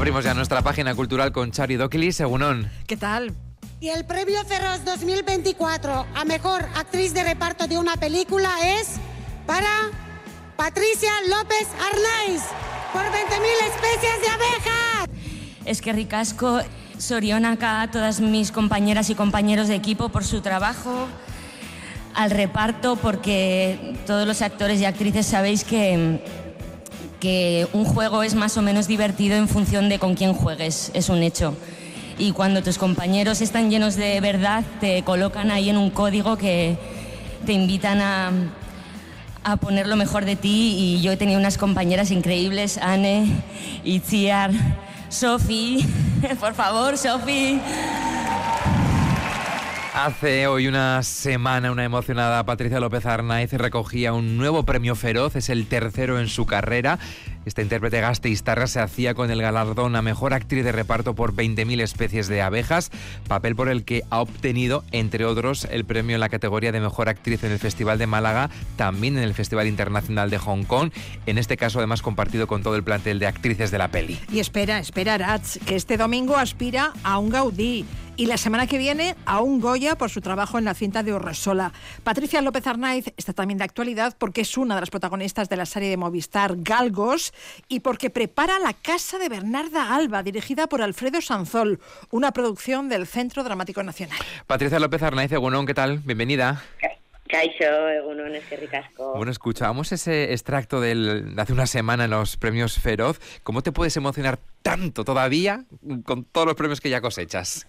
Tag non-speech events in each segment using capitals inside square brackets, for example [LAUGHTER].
Abrimos ya nuestra página cultural con Chari Dokili, Segunón. ¿Qué tal? Y el premio Cerros 2024 a mejor actriz de reparto de una película es para Patricia López Arnaiz por 20.000 especies de abejas. Es que ricasco, Sorionaka, a todas mis compañeras y compañeros de equipo por su trabajo, al reparto, porque todos los actores y actrices sabéis que, que un juego es más o menos divertido en función de con quién juegues, es un hecho. Y cuando tus compañeros están llenos de verdad te colocan ahí en un código que te invitan a, a poner lo mejor de ti. Y yo he tenido unas compañeras increíbles, Anne, Itziar, Sofi, [LAUGHS] por favor, Sofi. Hace hoy una semana una emocionada Patricia López Arnaiz recogía un nuevo premio feroz, es el tercero en su carrera. Esta intérprete Gasteiztarra se hacía con el galardón a Mejor Actriz de Reparto por 20.000 especies de abejas, papel por el que ha obtenido, entre otros, el premio en la categoría de Mejor Actriz en el Festival de Málaga, también en el Festival Internacional de Hong Kong, en este caso además compartido con todo el plantel de actrices de la peli. Y espera, espera, Rats, que este domingo aspira a un Gaudí y la semana que viene a un Goya por su trabajo en la cinta de Urresola. Patricia López Arnaiz está también de actualidad porque es una de las protagonistas de la serie de Movistar Galgos y porque prepara La Casa de Bernarda Alba, dirigida por Alfredo Sanzol, una producción del Centro Dramático Nacional. Patricia López Arnaiz, Egunon, ¿qué tal? Bienvenida. Caixo, Egunon, es que ricasco. Bueno, escuchábamos ese extracto del, de hace una semana en los premios Feroz. ¿Cómo te puedes emocionar tanto todavía con todos los premios que ya cosechas?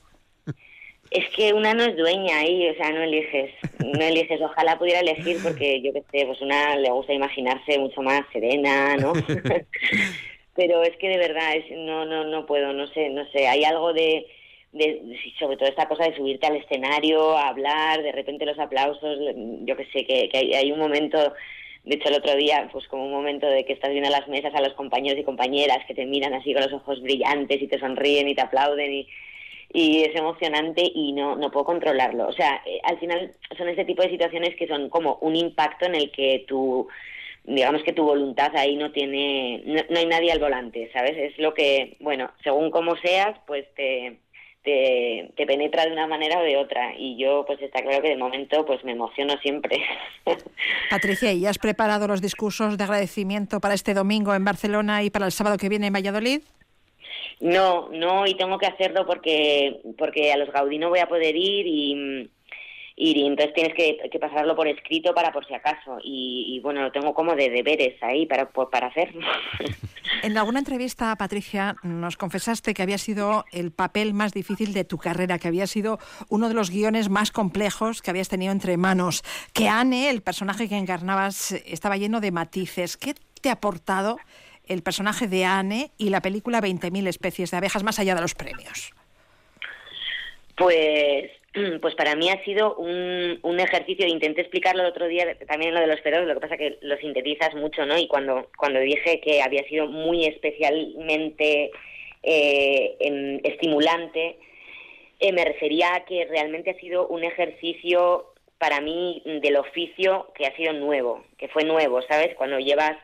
Es que una no es dueña ahí, o sea, no eliges, no eliges. Ojalá pudiera elegir porque yo qué sé, pues una le gusta imaginarse mucho más serena, ¿no? [LAUGHS] Pero es que de verdad es, no, no, no puedo, no sé, no sé. Hay algo de, de, sobre todo esta cosa de subirte al escenario, a hablar, de repente los aplausos, yo que sé, que, que hay, hay un momento de hecho, el otro día, pues como un momento de que estás viendo a las mesas a los compañeros y compañeras que te miran así con los ojos brillantes y te sonríen y te aplauden y, y es emocionante y no, no puedo controlarlo. O sea, eh, al final son ese tipo de situaciones que son como un impacto en el que tu, digamos que tu voluntad ahí no tiene, no, hay nadie al volante, ¿sabes? Es lo que, bueno, según como seas, pues te, te, te, penetra de una manera o de otra. Y yo, pues está claro que de momento, pues me emociono siempre. [LAUGHS] Patricia, ¿y has preparado los discursos de agradecimiento para este domingo en Barcelona y para el sábado que viene en Valladolid? No, no, y tengo que hacerlo porque, porque a los Gaudí no voy a poder ir y, entonces tienes que, pasarlo por escrito para por si acaso. Y, y bueno, lo tengo como de deberes ahí para, para hacerlo. [LAUGHS] En alguna entrevista, Patricia, nos confesaste que había sido el papel más difícil de tu carrera, que había sido uno de los guiones más complejos que habías tenido entre manos, que Anne, el personaje que encarnabas, estaba lleno de matices. ¿Qué te ha aportado el personaje de Anne y la película 20.000 especies de abejas más allá de los premios? Pues, [CLEARS THROAT] pues para mí ha sido un, un ejercicio, intenté explicarlo el otro día también lo de los feroz, lo que pasa que lo sintetizas mucho, ¿no? Y cuando, cuando dije que había sido muy especialmente eh, estimulante, eh, me refería a que realmente ha sido un ejercicio para mí del oficio que ha sido nuevo, que fue nuevo, ¿sabes? Cuando llevas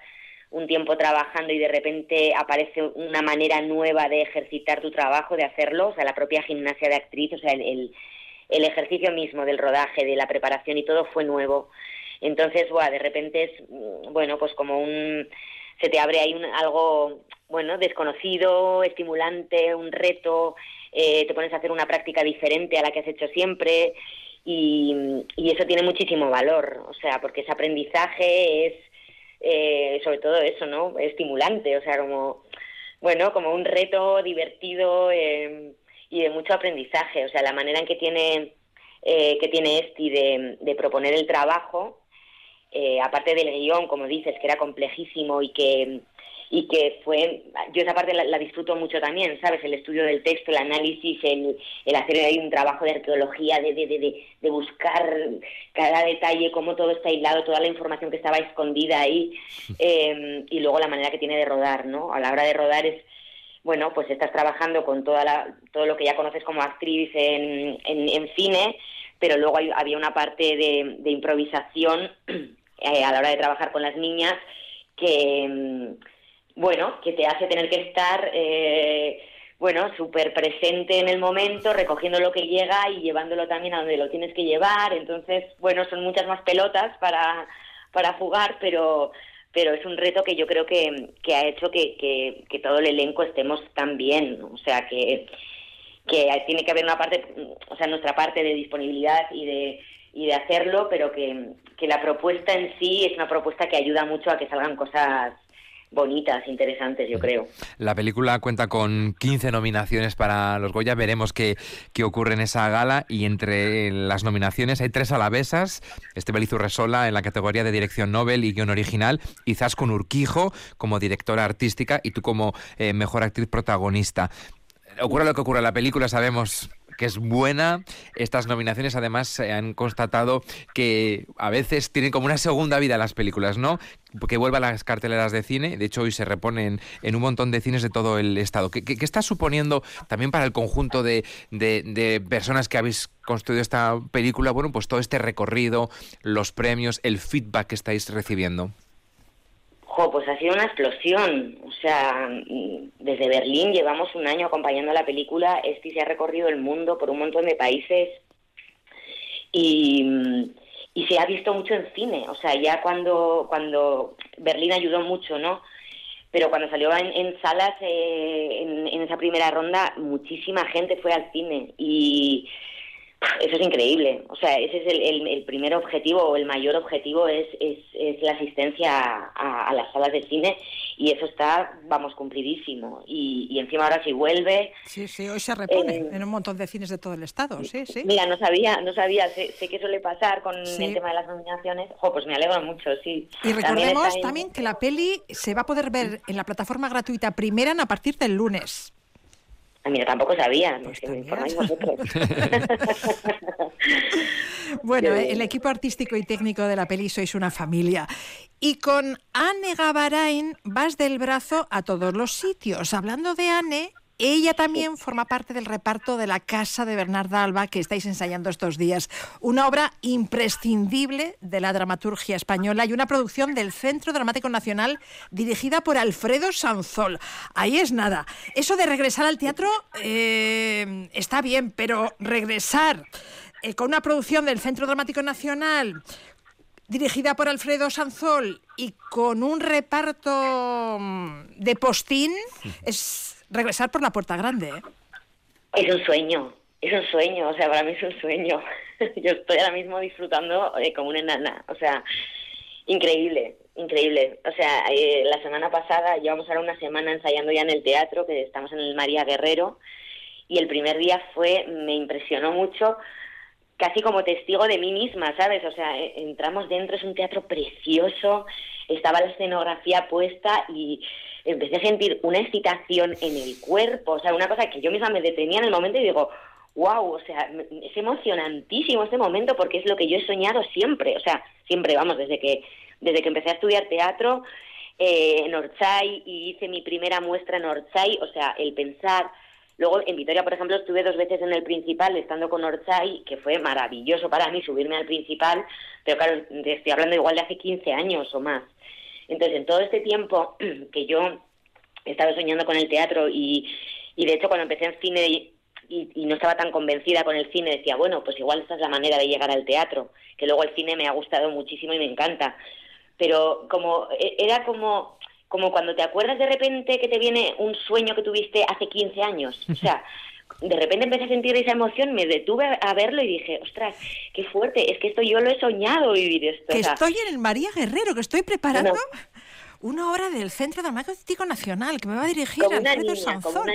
un tiempo trabajando y de repente aparece una manera nueva de ejercitar tu trabajo, de hacerlo, o sea, la propia gimnasia de actriz, o sea, el, el, ejercicio mismo del rodaje, de la preparación y todo fue nuevo. Entonces, buah, de repente es, mm, bueno, pues como un, se te abre ahí un, algo, bueno, desconocido, estimulante, un reto, eh, te pones a hacer una práctica diferente a la que has hecho siempre y, y eso tiene muchísimo valor, o sea, porque ese aprendizaje es eh, sobre todo eso, ¿no? Estimulante, o sea, como, bueno, como un reto divertido eh, y de mucho aprendizaje, o sea, la manera en que tiene, eh, que tiene Esti de, de proponer el trabajo, eh, aparte del guion, como dices, que era complejísimo y que y que fue, yo esa parte la, disfruto mucho también, ¿sabes? El estudio del texto, el análisis, el, el hacer ahí un trabajo de arqueología, de, de, de, de, buscar cada detalle, cómo todo está aislado, toda la información que estaba escondida ahí, [LAUGHS] eh, y luego la manera que tiene de rodar, ¿no? A la hora de rodar es, bueno, pues estás trabajando con toda la, todo lo que ya conoces como actriz en, en, en cine, pero luego hay, había una parte de, de improvisación [CLEARS THROAT] eh, a la hora de trabajar con las niñas que bueno, que te hace tener que estar, eh, bueno, súper presente en el momento, recogiendo lo que llega y llevándolo también a donde lo tienes que llevar. Entonces, bueno, son muchas más pelotas para, para jugar, pero pero es un reto que yo creo que, que ha hecho que, que, que, todo el elenco estemos tan bien. O sea, que, que tiene que haber una parte, o sea, nuestra parte de disponibilidad y de, y de hacerlo, pero que, que la propuesta en sí es una propuesta que ayuda mucho a que salgan cosas bonitas, interesantes, yo creo. La película cuenta con 15 nominaciones para los Goya. Veremos qué, qué ocurre en esa gala. Y entre las nominaciones hay tres alavesas. Estebel Resola en la categoría de dirección Nobel y guion original. Y con Urquijo como directora artística y tú como eh, mejor actriz protagonista. Ocurre lo que ocurre en la película, sabemos que es buena. Estas nominaciones además se han constatado que a veces tienen como una segunda vida las películas, ¿no? Que vuelvan las carteleras de cine. De hecho, hoy se reponen en un montón de cines de todo el estado. ¿Qué, está suponiendo también para el conjunto de, de personas que habéis construido esta película? Bueno, pues todo este recorrido, los premios, el feedback que estáis recibiendo pues ha sido una explosión. O sea, desde Berlín llevamos un año acompañando la película. Este se ha recorrido el mundo por un montón de países y, se ha visto mucho en cine. O sea, ya cuando, cuando Berlín ayudó mucho, ¿no? Pero cuando salió en, salas eh, en, en esa primera ronda, muchísima gente fue al cine y eso es increíble. O sea, ese es el, primer objetivo o el mayor objetivo es, es, la asistencia a, las salas de cine y eso está, vamos, cumplidísimo. Y, encima ahora si vuelve... Sí, sí, hoy se repone eh, en un montón de cines de todo el estado, sí, sí. Mira, no sabía, no sabía, sé, sé que suele pasar con el tema de las nominaciones. Jo, pues me alegro mucho, sí. Y recordemos también que la peli se va a poder ver en la plataforma gratuita primera a partir del lunes. Ah, mira, tampoco sabía, pues que me informáis vosotros. [LAUGHS] bueno, el equipo artístico y técnico de la peli sois una familia. Y con Anne Gavarain vas del brazo a todos los sitios. Hablando de Anne, ella también forma parte del reparto de La Casa de Bernarda Alba que estáis ensayando estos días. Una obra imprescindible de la dramaturgia española y una producción del Centro Dramático Nacional dirigida por Alfredo Sanzol. Ahí es nada. Eso de regresar al teatro eh, está bien, pero regresar eh, con una producción del Centro Dramático Nacional dirigida por Alfredo Sanzol y con un reparto mm, de postín es regresar por la puerta grande. ¿eh? Es un sueño, es un sueño, o sea, para mí es un sueño. [LAUGHS] Yo estoy ahora mismo disfrutando eh, como una enana, o sea, increíble, increíble. O sea, eh, la semana pasada llevamos ahora una semana ensayando ya en el teatro, que estamos en el María Guerrero, y el primer día fue, me impresionó mucho, casi como testigo de mí misma, ¿sabes? O sea, entramos dentro, es un teatro precioso, estaba la escenografía puesta y empecé a sentir una excitación en el cuerpo, o sea, una cosa que yo misma me detenía en el momento y digo, wow, o sea, es emocionantísimo este momento porque es lo que yo he soñado siempre, o sea, siempre, vamos, desde que, desde que empecé a estudiar teatro eh, en Orchay y hice mi primera muestra en Orchay, o sea, el pensar... Luego en Vitoria, por ejemplo, estuve dos veces en el principal estando con Orchay, que fue maravilloso para mí subirme al principal, pero claro, estoy hablando igual de hace 15 años o más. Entonces, en todo este tiempo [CLEARS THROAT] que yo estaba soñando con el teatro y, y de hecho cuando empecé en cine y, y, no estaba tan convencida con el cine, decía, bueno, pues igual esta es la manera de llegar al teatro, que luego el cine me ha gustado muchísimo y me encanta. Pero como e, era como como cuando te acuerdas de repente que te viene un sueño que tuviste hace 15 años. O sea, de repente empecé a sentir esa emoción, me detuve a verlo y dije, ostras, qué fuerte, es que esto yo lo he soñado vivir esto. Que estoy en el María Guerrero, que estoy preparando una obra del Centro Dramático Nacional que me va a dirigir Alfredo Sanzón.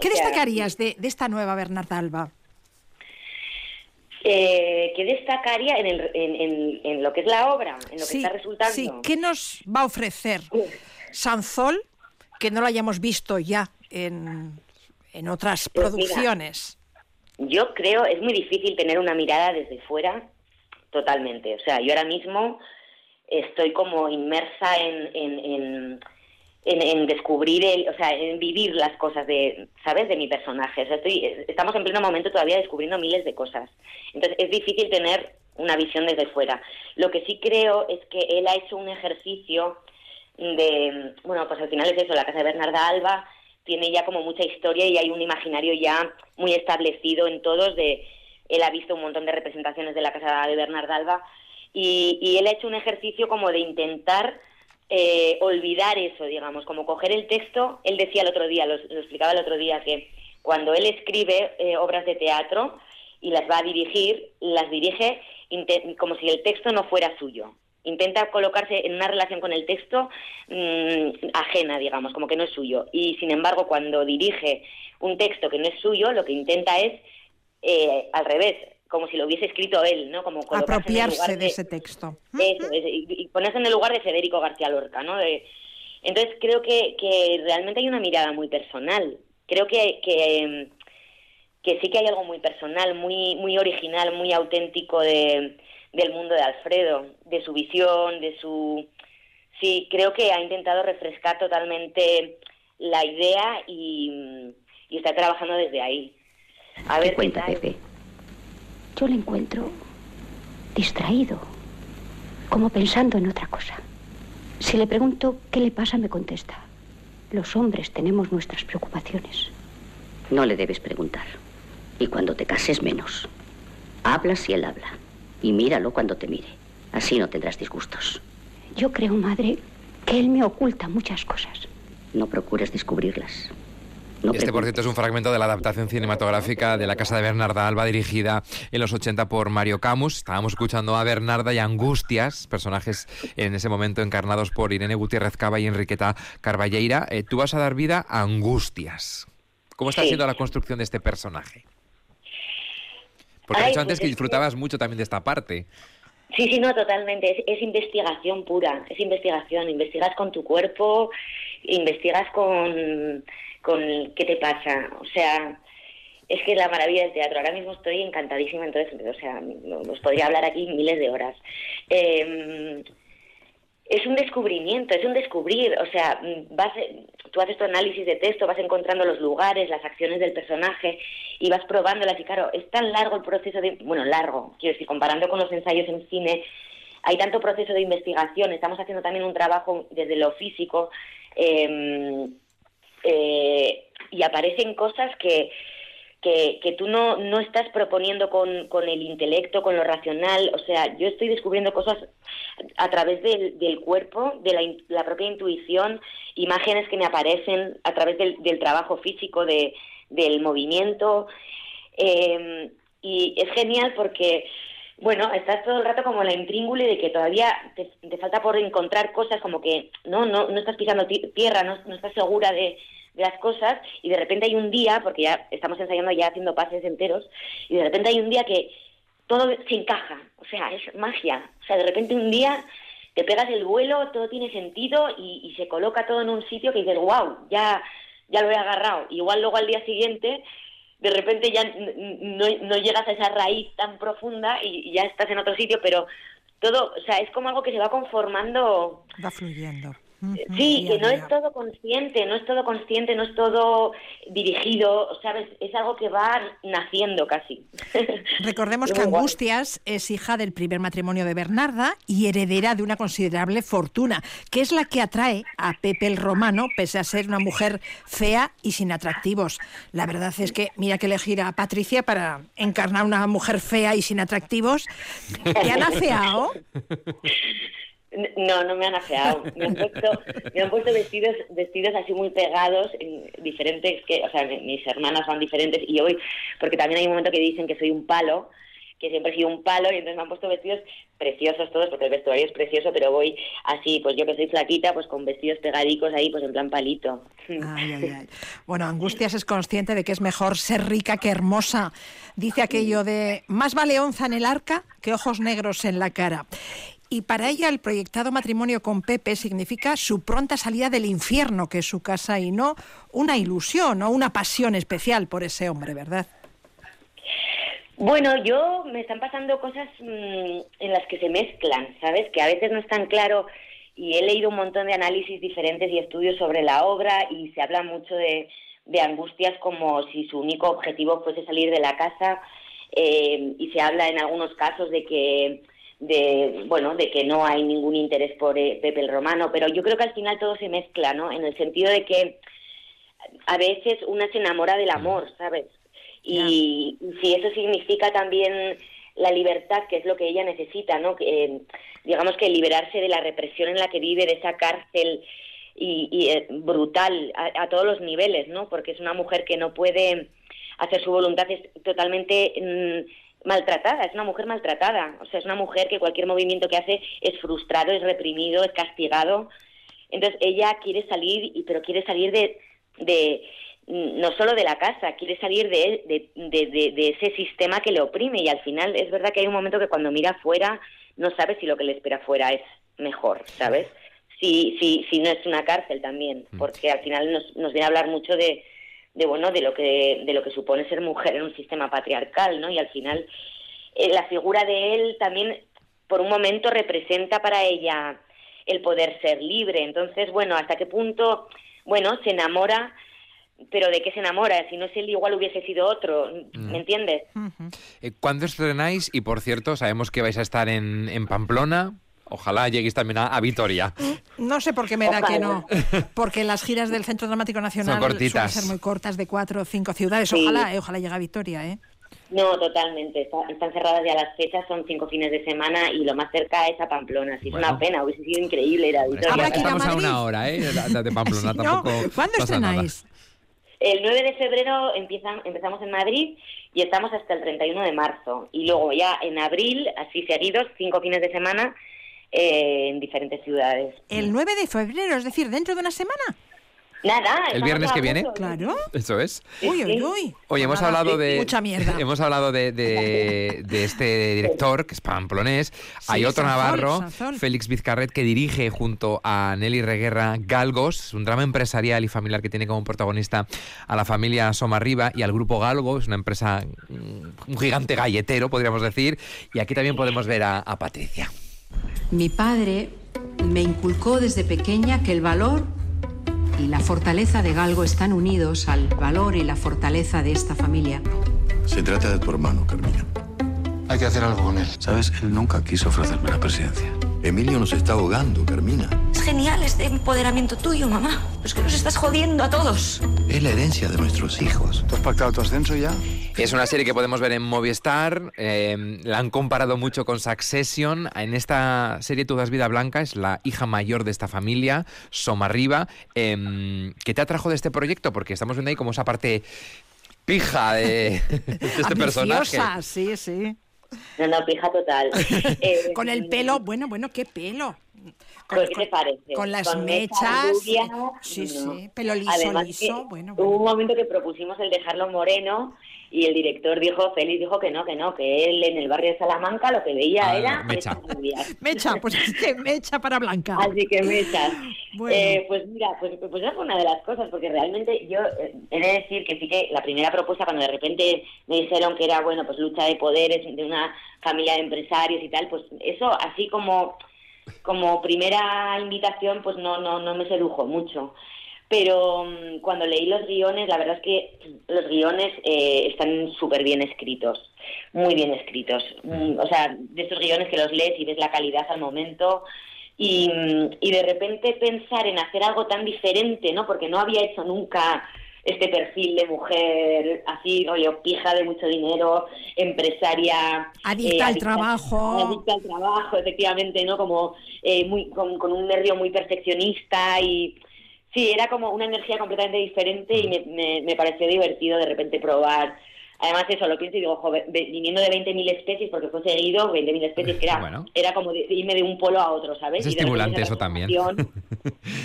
¿Qué destacarías de, esta nueva Bernarda Alba? Eh, ¿Qué destacaría en, lo que es la obra, en lo que está resultando? Sí, ¿qué nos va a ofrecer Sanzol que no lo hayamos visto ya en, en otras pues producciones? yo creo, es muy difícil tener una mirada desde fuera totalmente. O sea, yo ahora mismo estoy como inmersa en, en, en, descubrir, el, o sea, en vivir las cosas de, ¿sabes?, de mi personaje. O sea, estoy, estamos en pleno momento todavía descubriendo miles de cosas. Entonces, es difícil tener una visión desde fuera. Lo que sí creo es que él ha hecho un ejercicio de, bueno, pues al final es eso, la casa de Bernarda Alba tiene ya como mucha historia y hay un imaginario ya muy establecido en todos de él ha visto un montón de representaciones de la casa de Bernarda Alba y, y él ha hecho un ejercicio como de intentar eh, olvidar eso, digamos, como coger el texto, él decía el otro día, lo, explicaba el otro día, que cuando él escribe eh, obras de teatro y las va a dirigir, las dirige como si el texto no fuera suyo. Intenta colocarse en una relación con el texto mm, ajena, digamos, como que no es suyo. Y sin embargo, cuando dirige un texto que no es suyo, lo que intenta es, eh, al revés, como si lo hubiese escrito él, ¿no? Como apropiarse de, ese texto. Eso, y, ponerse en el lugar de Federico García Lorca, ¿no? entonces creo que, que, realmente hay una mirada muy personal. Creo que, que, que, sí que hay algo muy personal, muy, muy original, muy auténtico de, del mundo de Alfredo, de su visión, de su... Sí, creo que ha intentado refrescar totalmente la idea y, y está trabajando desde ahí. A ver, cuenta, Pepe? Yo le encuentro distraído, como pensando en otra cosa. Si le pregunto qué le pasa, me contesta. Los hombres tenemos nuestras preocupaciones. No le debes preguntar. Y cuando te cases, menos. Habla si él habla. Y míralo cuando te mire. Así no tendrás disgustos. Yo creo, madre, que él me oculta muchas cosas. No procures descubrirlas este, por cierto, es un fragmento de la adaptación cinematográfica de La Casa de Bernarda Alba, dirigida en los 80 por Mario Camus. Estábamos escuchando a Bernarda y Angustias, personajes en ese momento encarnados por Irene Gutiérrez Cava y Enriqueta Carballeira. Eh, tú vas a dar vida a Angustias. ¿Cómo está siendo la construcción de este personaje? Porque has dicho antes pues que disfrutabas mucho también de esta parte. Sí, sí, no, totalmente. Es, investigación pura, es investigación. Investigas con tu cuerpo, investigas con, con qué te pasa. O sea, es que es la maravilla del teatro. Ahora mismo estoy encantadísima, entonces, o sea, os podría hablar aquí miles de horas. Eh, es un descubrimiento, es un descubrir, o sea, vas, tú haces tu análisis de texto, vas encontrando los lugares, las acciones del personaje y vas probándolas y claro, es tan largo el proceso de, bueno, largo, quiero decir, comparando con los ensayos en cine, hay tanto proceso de investigación, estamos haciendo también un trabajo desde lo físico eh, eh, y aparecen cosas que, que, que tú no, no estás proponiendo con, con, el intelecto, con lo racional. O sea, yo estoy descubriendo cosas a través del, del cuerpo, de la, la, propia intuición, imágenes que me aparecen a través del, del trabajo físico, de, del movimiento. Eh, y es genial porque, bueno, estás todo el rato como la intríngule de que todavía te, falta por encontrar cosas como que no, no, no estás pisando tierra, no, no estás segura de de las cosas y de repente hay un día, porque ya estamos ensayando ya haciendo pases enteros, y de repente hay un día que todo se encaja, o sea, es magia, o sea, de repente un día te pegas el vuelo, todo tiene sentido y, se coloca todo en un sitio que dices, wow, ya, ya lo he agarrado. Igual luego al día siguiente, de repente ya no, no llegas a esa raíz tan profunda y, y ya estás en otro sitio, pero todo, o sea, es como algo que se va conformando. Va fluyendo. Sí, que no es todo consciente, no es todo consciente, no es todo dirigido, ¿sabes? Es algo que va naciendo casi. [LAUGHS] Recordemos que Angustias es hija del primer matrimonio de Bernarda y heredera de una considerable fortuna, que es la que atrae a Pepe el Romano, pese a ser una mujer fea y sin atractivos. La verdad es que mira que elegir a Patricia para encarnar una mujer fea y sin atractivos. ¿Te han [LAUGHS] afeado? No, no me han afeado. Me han puesto, me han puesto vestidos, vestidos así muy pegados, en diferentes, que, o sea, mis hermanas son diferentes y hoy, porque también hay un momento que dicen que soy un palo, que siempre he sido un palo y entonces me han puesto vestidos preciosos todos, porque el vestuario es precioso, pero voy así, pues yo que soy flaquita, pues con vestidos pegadicos ahí, pues en plan palito. Ay, ay, ay. Bueno, Angustias es consciente de que es mejor ser rica que hermosa. Dice aquello de más vale onza en el arca que ojos negros en la cara y para ella el proyectado matrimonio con Pepe significa su pronta salida del infierno, que es su casa, y no una ilusión o una pasión especial por ese hombre, ¿verdad? Bueno, yo me están pasando cosas mm, en las que se mezclan, ¿sabes? Que a veces no es tan claro y he leído un montón de análisis diferentes y estudios sobre la obra y se habla mucho de, angustias como si su único objetivo fuese salir de la casa eh, y se habla en algunos casos de que de bueno de que no hay ningún interés por eh, Pepe el Romano pero yo creo que al final todo se mezcla no en el sentido de que a veces una se enamora del amor sabes y si eso significa también la libertad que es lo que ella necesita no que, eh, digamos que liberarse de la represión en la que vive de esa cárcel y, eh, brutal a, todos los niveles no porque es una mujer que no puede hacer su voluntad es totalmente mm, maltratada, es una mujer maltratada, o sea, es una mujer que cualquier movimiento que hace es frustrado, es reprimido, es castigado. Entonces ella quiere salir, y pero quiere salir de, de no solo de la casa, quiere salir de, de, de, de, ese sistema que le oprime y al final es verdad que hay un momento que cuando mira afuera no sabe si lo que le espera afuera es mejor, ¿sabes? Si, si, si no es una cárcel también, mm. porque al final nos, nos viene a hablar mucho de, de bueno de lo que de lo que supone ser mujer en un sistema patriarcal no y al final eh, la figura de él también por un momento representa para ella el poder ser libre. Entonces bueno hasta qué punto bueno se enamora pero de qué se enamora si no es él igual hubiese sido otro me mm. entiendes eh, ¿Cuándo estrenáis y por cierto sabemos que vais a estar en, en Pamplona Ojalá lleguéis también a, Vitoria. No sé por qué me da que no, porque las giras del Centro Dramático Nacional suelen ser muy cortas, de cuatro o cinco ciudades. Ojalá, eh, ojalá llegue a Vitoria, ¿eh? No, totalmente. están cerradas ya las fechas, son cinco fines de semana y lo más cerca es a Pamplona. Sí, es una pena, hubiese sido increíble ir a Vitoria. Estamos a, una hora, ¿eh? De [LAUGHS] Pamplona tampoco. ¿Cuándo estrenáis? El 9 de febrero empiezan, empezamos en Madrid y estamos hasta el 31 de marzo. Y luego ya en abril, así seguidos, cinco fines de semana, eh, en diferentes ciudades. El 9 de febrero, es decir, dentro de una semana. Nada, el viernes que viene. Claro. Eso es. Uy, uy, uy. Oye, hemos hablado de. Mucha mierda. [LAUGHS] Hemos hablado de, de, este director, que es pamplonés. Hay otro navarro, Félix Vizcarret, que dirige junto a Nelly Reguerra Galgos, un drama empresarial y familiar que tiene como protagonista a la familia Somarriba y al grupo Galgo, es una empresa, mm, un gigante galletero, podríamos decir. Y aquí también podemos ver a Patricia. Mi padre me inculcó desde pequeña que el valor y la fortaleza de Galgo están unidos al valor y la fortaleza de esta familia. Se trata de tu hermano, Carmina. Hay que hacer algo con él. ¿Sabes? Él nunca quiso ofrecerme la presidencia. Emilio nos está ahogando, Carmina. Es genial este empoderamiento tuyo, mamá. Es que nos estás jodiendo a todos. Es la herencia de nuestros hijos. ¿Tú has pactado tu ascenso ya? Es una serie que podemos ver en Movistar. Eh, la han comparado mucho con Succession. En esta serie Tú das vida blanca es la hija mayor de esta familia, Somarriba. Eh, ¿Qué te atrajo de este proyecto? Porque estamos viendo ahí como esa parte pija de, este personaje. Sí, sí. No, no, pija total. [LAUGHS] Eh, con el pelo, bueno, bueno, qué pelo. Con, ¿Qué te parece? Con las mechas. sí, sí, pelo liso, liso. Bueno, Hubo un momento que propusimos el dejarlo moreno y el director dijo, Félix dijo que no, que no, que él en el barrio de Salamanca lo que veía ah, era mecha. [LAUGHS] mecha, pues es que mecha para Blanca. Así que mecha. Eh, pues mira, pues, pues esa fue una de las cosas, porque realmente yo eh, he de decir que sí que la primera propuesta, cuando de repente me dijeron que era, bueno, pues lucha de poderes de una familia de empresarios y tal, pues eso así como como primera invitación, pues no, no, no me sedujo mucho pero mm, cuando leí los guiones, la verdad es que los guiones eh, están súper bien escritos, muy bien escritos. Mm, o sea, de esos guiones que los lees y ves la calidad al momento y, mm, y de repente pensar en hacer algo tan diferente, ¿no? Porque no había hecho nunca este perfil de mujer así, rollo, pija de mucho dinero, empresaria. Adicta al trabajo. Adicta al trabajo, efectivamente, ¿no? Como eh, muy, con, con, un nervio muy perfeccionista y sí, era como una energía completamente diferente y me, me, pareció divertido de repente probar. Además, eso lo pienso y digo, joder, viniendo de 20.000 especies, porque fue seguido, 20.000 especies, que era, era como de, irme de un polo a otro, ¿sabes? Es estimulante eso también. [LAUGHS]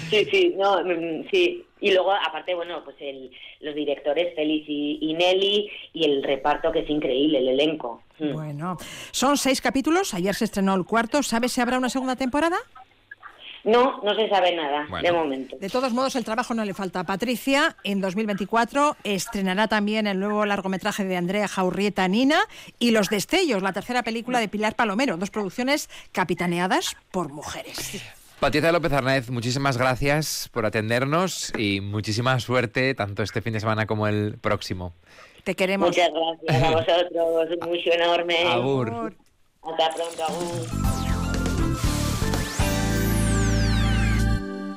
Sí, sí, no, mm, sí. Y luego, aparte, bueno, pues el, los directores, Félix y, y, Nelly, y el reparto que es increíble, el elenco. Mm. Bueno, son seis capítulos, ayer se estrenó el cuarto, ¿sabes si habrá una segunda temporada? No, no se sabe nada de momento. De todos modos, el trabajo no le falta a Patricia. En 2024 estrenará también el nuevo largometraje de Andrea Jaurrieta Nina y Los Destellos, la tercera película de Pilar Palomero, dos producciones capitaneadas por mujeres. Patricia López Arnaez, muchísimas gracias por atendernos y muchísima suerte tanto este fin de semana como el próximo. Te queremos. Muchas gracias a vosotros, un mucho enorme. Agur. Hasta pronto, Agur.